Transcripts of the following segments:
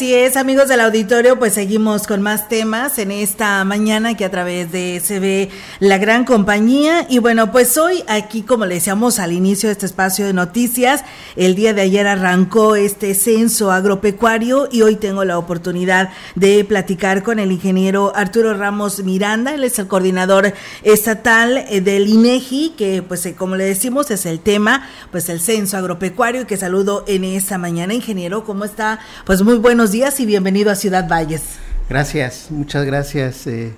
Así es, amigos del auditorio, pues seguimos con más temas en esta mañana que a través de ve la gran compañía. Y bueno, pues hoy aquí, como le decíamos al inicio de este espacio de noticias, el día de ayer arrancó este censo agropecuario y hoy tengo la oportunidad de platicar con el ingeniero Arturo Ramos Miranda, él es el coordinador estatal eh, del INEGI, que pues eh, como le decimos es el tema, pues el censo agropecuario y que saludo en esta mañana. Ingeniero, ¿cómo está? Pues muy buenos días y bienvenido a Ciudad Valles. Gracias, muchas gracias. Eh,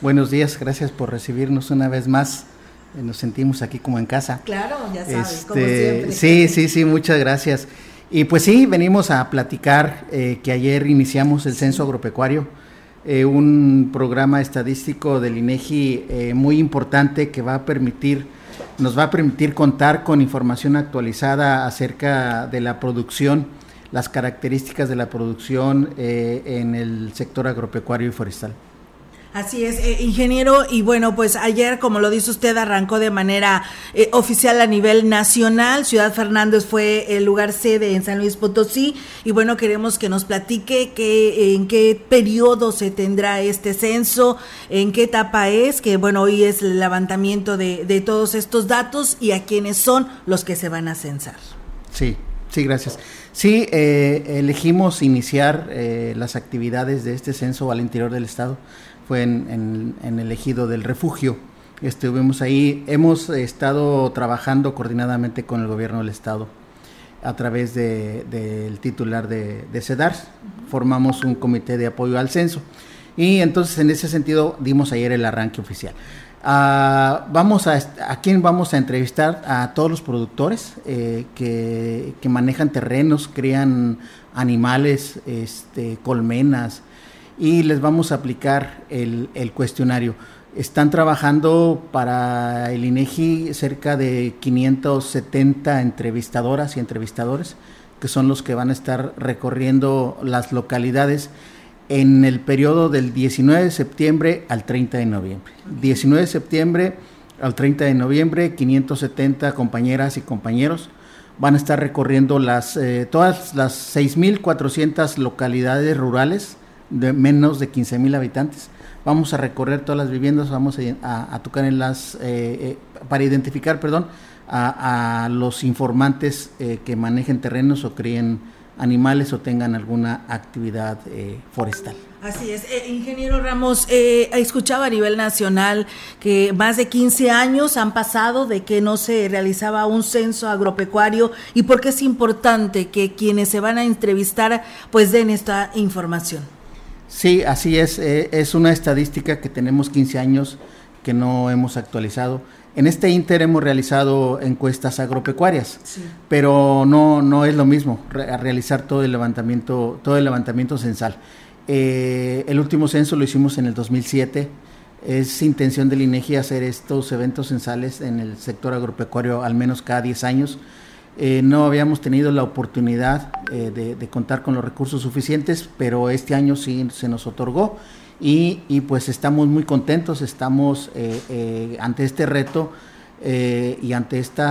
buenos días, gracias por recibirnos una vez más. Eh, nos sentimos aquí como en casa. Claro, ya sabes, como este, siempre. Sí, sí, sí, muchas gracias. Y pues sí, venimos a platicar eh, que ayer iniciamos el censo agropecuario, un programa estadístico del INEGI muy importante que va a permitir, nos va a permitir contar con información actualizada acerca de la producción las características de la producción eh, en el sector agropecuario y forestal. Así es, eh, ingeniero, y bueno, pues ayer, como lo dice usted, arrancó de manera eh, oficial a nivel nacional. Ciudad Fernández fue el lugar sede en San Luis Potosí, y bueno, queremos que nos platique que, en qué periodo se tendrá este censo, en qué etapa es, que bueno, hoy es el levantamiento de, de todos estos datos y a quiénes son los que se van a censar. Sí, sí, gracias. Sí, eh, elegimos iniciar eh, las actividades de este censo al interior del estado. Fue en, el ejido del refugio. Estuvimos ahí. Hemos estado trabajando coordinadamente con el gobierno del estado a través del titular de, de CEDARS. Formamos un comité de apoyo al censo. Y entonces en ese sentido dimos ayer el arranque oficial. Ah, vamos a, a quién vamos a entrevistar a todos los productores eh, que, manejan terrenos, crían animales, este, colmenas y les vamos a aplicar el, cuestionario. Están trabajando para el INEGI cerca de 570 entrevistadoras y entrevistadores que son los que van a estar recorriendo las localidades en el periodo del 19 de septiembre al 30 de noviembre. 19 de septiembre al 30 de noviembre, 570 compañeras y compañeros van a estar recorriendo las, eh, todas las 6.400 localidades rurales de menos de 15.000 habitantes. Vamos a recorrer todas las viviendas, vamos a, tocar en las, eh, eh, para identificar, perdón, a, a los informantes que manejen terrenos o críen animales o tengan alguna actividad eh, forestal. Así es, eh, ingeniero Ramos, eh, escuchaba a nivel nacional que más de 15 años han pasado de que no se realizaba un censo agropecuario y por qué es importante que quienes se van a entrevistar pues den esta información. Sí, así es, eh, es una estadística que tenemos 15 años que no hemos actualizado en este Inter hemos realizado encuestas agropecuarias, pero no, no es lo mismo realizar todo el levantamiento, todo el levantamiento censal. Eh, el último censo lo hicimos en el 2007. Es intención del INEGI hacer estos eventos censales en el sector agropecuario al menos cada 10 años. Eh, no habíamos tenido la oportunidad eh, de, de, contar con los recursos suficientes, pero este año sí se nos otorgó y, pues estamos muy contentos, estamos eh, eh, ante este reto eh, y ante este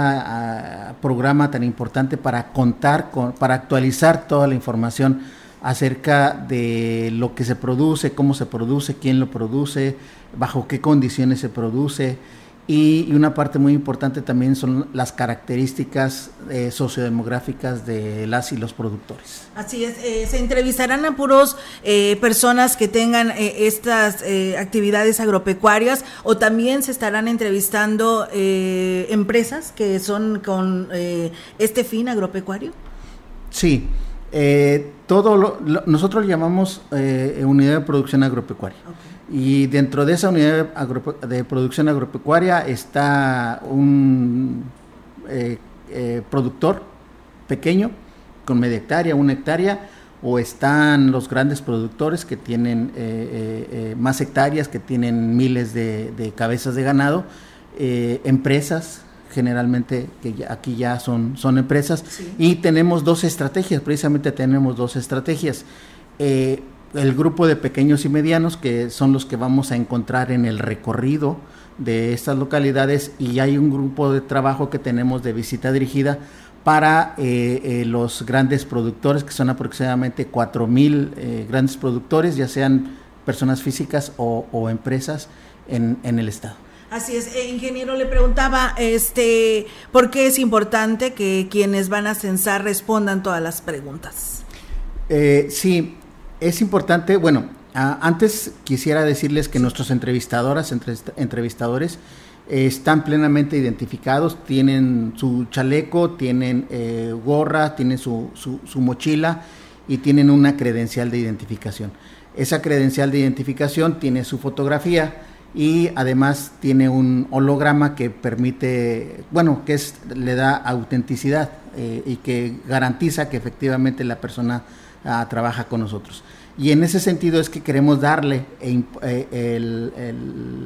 programa tan importante para contar, con, para actualizar toda la información acerca de lo que se produce, cómo se produce, quién lo produce, bajo qué condiciones se produce, y, una parte muy importante también son las características eh, sociodemográficas de las y los productores. Así es, eh, se entrevistarán a puros eh, personas que tengan estas actividades agropecuarias o también se estarán entrevistando empresas que son con este fin agropecuario. Sí, todo lo, nosotros lo llamamos unidad de producción agropecuaria. Y dentro de esa unidad de producción agropecuaria está un eh, eh, productor pequeño con media hectárea, una hectárea, o están los grandes productores que tienen eh, más hectáreas, que tienen miles de, cabezas de ganado, empresas generalmente que aquí ya son, son empresas. Y tenemos dos estrategias, precisamente tenemos dos estrategias el grupo de pequeños y medianos que son los que vamos a encontrar en el recorrido de estas localidades y hay un grupo de trabajo que tenemos de visita dirigida para eh, eh, los grandes productores, que son aproximadamente 4 mil eh, grandes productores, ya sean personas físicas o, empresas en, el Estado. Así es, ingeniero, le preguntaba, este, ¿por qué es importante que quienes van a censar respondan todas las preguntas? sí, es importante, bueno, antes quisiera decirles que nuestros entrevistadoras, entrevistadores, están plenamente identificados, tienen su chaleco, tienen eh, gorra, tienen su, su, mochila y tienen una credencial de identificación. Esa credencial de identificación tiene su fotografía y además tiene un holograma que permite, bueno, que es, le da autenticidad eh, y que garantiza que efectivamente la persona ah, trabaja con nosotros. Y en ese sentido es que queremos darle eh,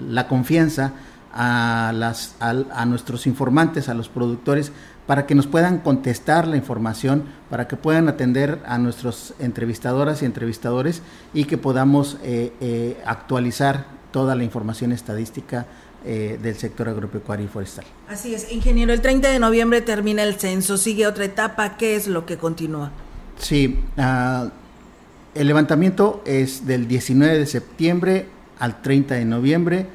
la confianza a, las, a, nuestros informantes, a los productores, para que nos puedan contestar la información, para que puedan atender a nuestros entrevistadoras y entrevistadores y que podamos eh, eh, actualizar toda la información estadística eh, del sector agropecuario y forestal. Así es, ingeniero, el 30 de noviembre termina el censo, sigue otra etapa, ¿qué es lo que continúa? Sí, uh, el levantamiento es del 19 de septiembre al 30 de noviembre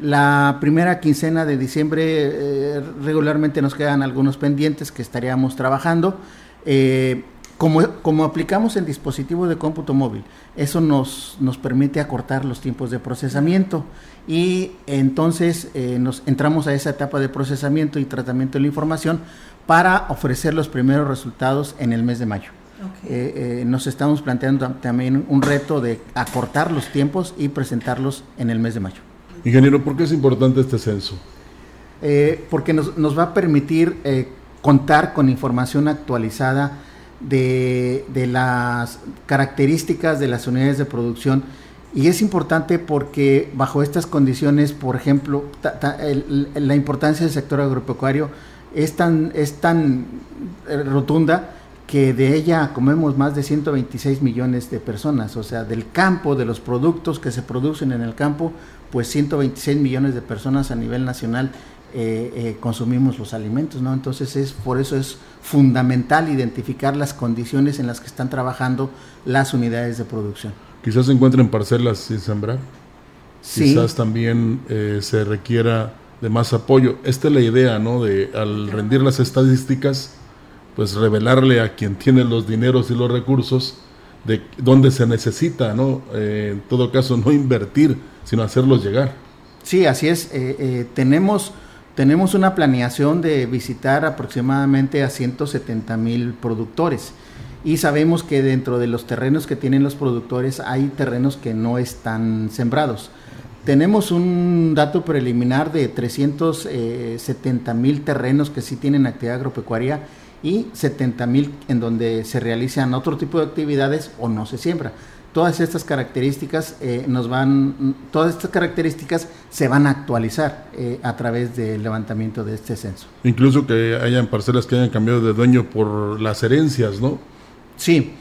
la primera quincena de diciembre eh, regularmente nos quedan algunos pendientes que estaríamos trabajando. Eh, como, como, aplicamos el dispositivo de cómputo móvil, eso nos, nos permite acortar los tiempos de procesamiento y entonces eh, nos entramos a esa etapa de procesamiento y tratamiento de la información para ofrecer los primeros resultados en el mes de mayo. Nos estamos planteando también un reto de acortar los tiempos y presentarlos en el mes de mayo. Ingeniero, ¿por qué es importante este censo? Eh, porque nos, va a permitir eh, contar con información actualizada de, las características de las unidades de producción y es importante porque bajo estas condiciones, por ejemplo, la importancia del sector agropecuario es tan, es tan eh, rotunda que de ella comemos más de 126 millones de personas, o sea, del campo, de los productos que se producen en el campo, pues 126 millones de personas a nivel nacional eh, eh, consumimos los alimentos, ¿no? Entonces es por eso es fundamental identificar las condiciones en las que están trabajando las unidades de producción. Quizás se encuentren parcelas sin sembrar. Quizás también eh, se requiera de más apoyo. Esta es la idea, ¿no? De al rendir las estadísticas, pues revelarle a quien tiene los dineros y los recursos de dónde se necesita, ¿no? Eh, en todo caso, no invertir, sino hacerlos llegar. Sí, así es. Eh, eh, tenemos, tenemos una planeación de visitar aproximadamente a 170 mil productores y sabemos que dentro de los terrenos que tienen los productores hay terrenos que no están sembrados. Tenemos un dato preliminar de 370 mil terrenos que sí tienen actividad agropecuaria y 70 mil en donde se realizan otro tipo de actividades o no se siembra. Todas estas características eh, nos van, todas estas características se van a actualizar eh, a través del levantamiento de este censo. Incluso que hayan parcelas que hayan cambiado de dueño por las herencias, ¿no? Sí,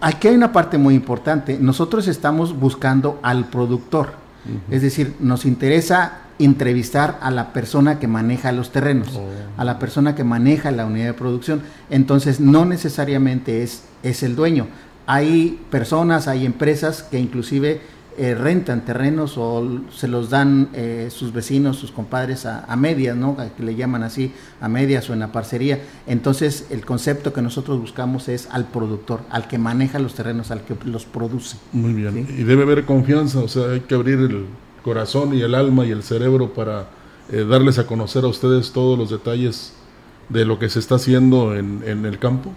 aquí hay una parte muy importante. Nosotros estamos buscando al productor, es decir, nos interesa entrevistar a la persona que maneja los terrenos, oh. a la persona que maneja la unidad de producción. Entonces, no necesariamente es, es el dueño. Hay personas, hay empresas que inclusive eh, rentan terrenos o se los dan eh, sus vecinos, sus compadres a, medias, ¿no? que le llaman así, a medias o en la parcería. Entonces, el concepto que nosotros buscamos es al productor, al que maneja los terrenos, al que los produce. Muy bien. Y debe haber confianza, o sea, hay que abrir el, corazón y el alma y el cerebro para eh, darles a conocer a ustedes todos los detalles de lo que se está haciendo en, el campo?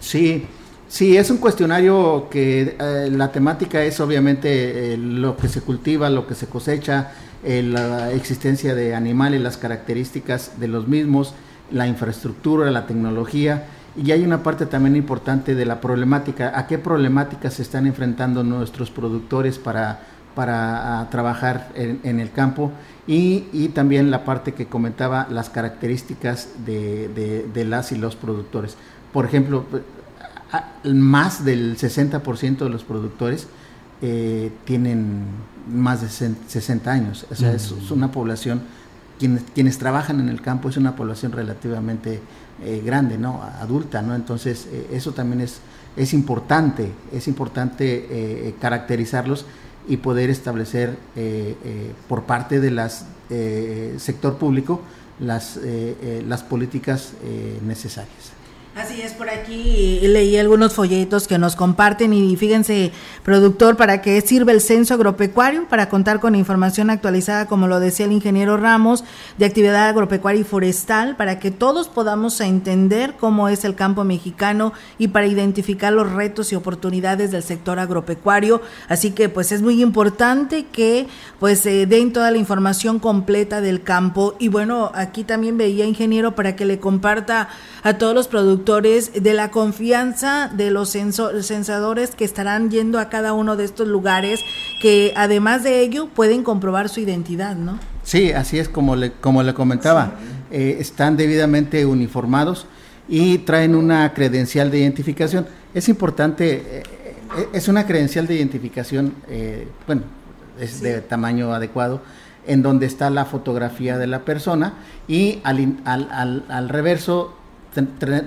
Sí, sí, es un cuestionario que eh, la temática es obviamente eh, lo que se cultiva, lo que se cosecha, la existencia de animales, las características de los mismos, la infraestructura, la tecnología. Y hay una parte también importante de la problemática, a qué problemáticas se están enfrentando nuestros productores para para trabajar en, el campo y, también la parte que comentaba las características de, las y los productores. Por ejemplo, más del 60% de los productores eh, tienen más de 60 años. O sea, es, una población, quienes, quienes trabajan en el campo es una población relativamente eh, grande, ¿no? Adulta, ¿no? Entonces, eh, eso también es, es importante, es importante caracterizarlos y poder establecer por parte del sector público las, las políticas necesarias. Así es, por aquí leí algunos folletos que nos comparten y fíjense, productor, ¿para qué sirve el censo agropecuario? Para contar con información actualizada, como lo decía el ingeniero Ramos, de actividad agropecuaria y forestal, para que todos podamos entender cómo es el campo mexicano y para identificar los retos y oportunidades del sector agropecuario. Así que pues es muy importante que pues den toda la información completa del campo. Y bueno, aquí también veía, ingeniero, para que le comparta a todos los productores de la confianza de los censadores que estarán yendo a cada uno de estos lugares, que además de ello pueden comprobar su identidad, ¿no? Sí, así es como le, como le comentaba, eh, están debidamente uniformados y traen una credencial de identificación. Es importante, eh, eh, es una credencial de identificación, bueno, es de tamaño adecuado, en donde está la fotografía de la persona y al, al, al, al reverso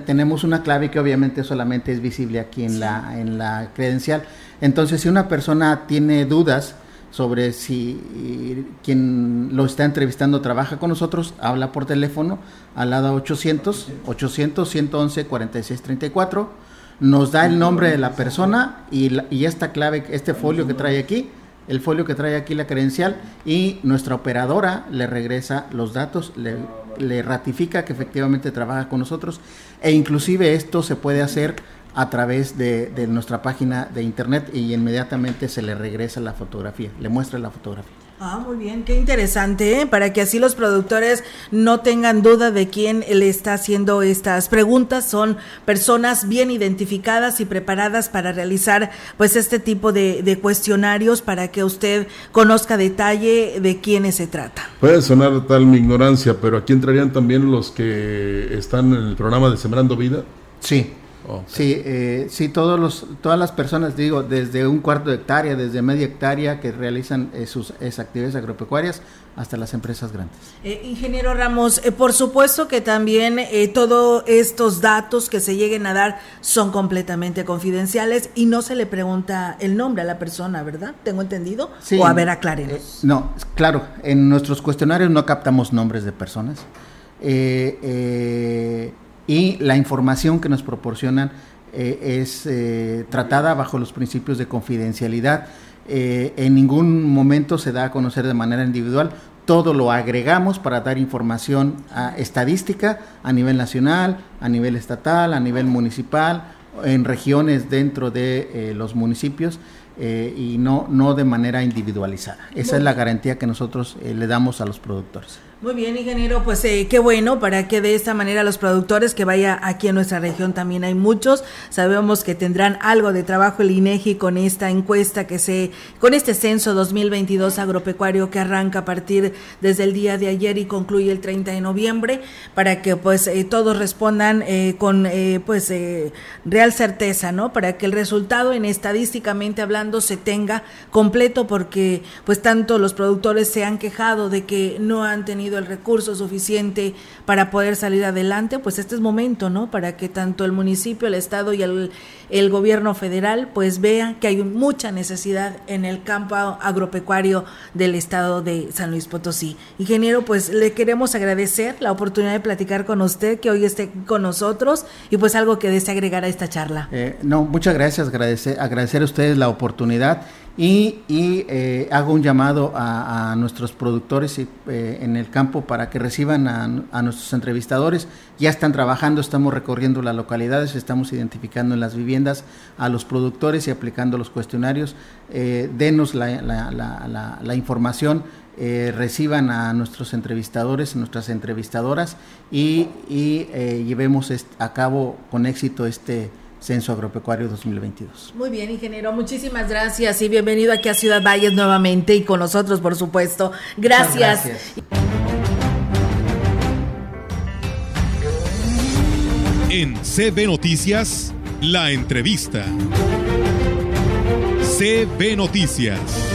tenemos una clave que obviamente solamente es visible aquí en, la, en la credencial. Entonces, si una persona tiene dudas sobre si quien lo está entrevistando trabaja con nosotros, habla por teléfono al lado 800 800 111 4634 nos da el nombre de la persona y, y esta clave, este folio que trae aquí, el folio que trae aquí la credencial y nuestra operadora le regresa los datos, le ratifica que efectivamente trabaja con nosotros e inclusive esto se puede hacer a través de, nuestra página de internet y inmediatamente se le regresa la fotografía, le muestra la fotografía. Ah, muy bien, qué interesante, ¿eh? para que así los productores no tengan duda de quién le está haciendo estas preguntas. Son personas bien identificadas y preparadas para realizar pues este tipo de, de cuestionarios para que usted conozca detalle de quiénes se trata. Puede sonar tal mi ignorancia, pero aquí entrarían también los que están en el programa de Sembrando Vida. Sí, Sí, eh, sí, todos los, todas las personas, digo, desde un cuarto de hectárea, desde media hectárea que realizan eh, sus actividades agropecuarias hasta las empresas grandes. Eh, ingeniero Ramos, eh, por supuesto que también todos estos datos que se lleguen a dar son completamente confidenciales y no se le pregunta el nombre a la persona, ¿verdad? ¿Tengo entendido? Sí, o a ver, aclárenos. no, claro, en nuestros cuestionarios no captamos nombres de personas. eh, y la información que nos proporcionan eh, es eh, tratada bajo los principios de confidencialidad. Eh, en ningún momento se da a conocer de manera individual, todo lo agregamos para dar información estadística a nivel nacional, a nivel estatal, a nivel municipal, en regiones dentro de los municipios y no, no de manera individualizada. Esa es la garantía que nosotros le damos a los productores. Muy bien, ingeniero, pues eh, qué bueno para que de esta manera los productores que vaya aquí en nuestra región también hay muchos. Sabemos que tendrán algo de trabajo el INEGI con esta encuesta que se con este censo 2022 agropecuario que arranca a partir desde el día de ayer y concluye el 30 de noviembre para que pues eh, todos respondan eh, con pues real certeza, ¿no? Para que el resultado en estadísticamente hablando se tenga completo porque pues tanto los productores se han quejado de que no han tenido el recurso suficiente para poder salir adelante, pues este es momento, ¿no? Para que tanto el municipio, el Estado y el, gobierno federal pues vean que hay mucha necesidad en el campo agropecuario del Estado de San Luis Potosí. Ingeniero, pues le queremos agradecer la oportunidad de platicar con usted, que hoy esté con nosotros y pues algo que desee agregar a esta charla. Eh, no, muchas gracias, agradecer, agradecer a ustedes la oportunidad y, eh, hago un llamado a, nuestros productores eh, en el campo para que reciban a, nuestros entrevistadores. Ya están trabajando, estamos recorriendo las localidades, estamos identificando en las viviendas a los productores y aplicando los cuestionarios. Eh, denos la, información, reciban a nuestros entrevistadores, nuestras entrevistadoras y, y llevemos a cabo con éxito este Censo Agropecuario 2022. Muy bien, ingeniero, muchísimas gracias y bienvenido aquí a Ciudad Valles nuevamente y con nosotros, por supuesto. Gracias. En CB Noticias, la entrevista. CB Noticias.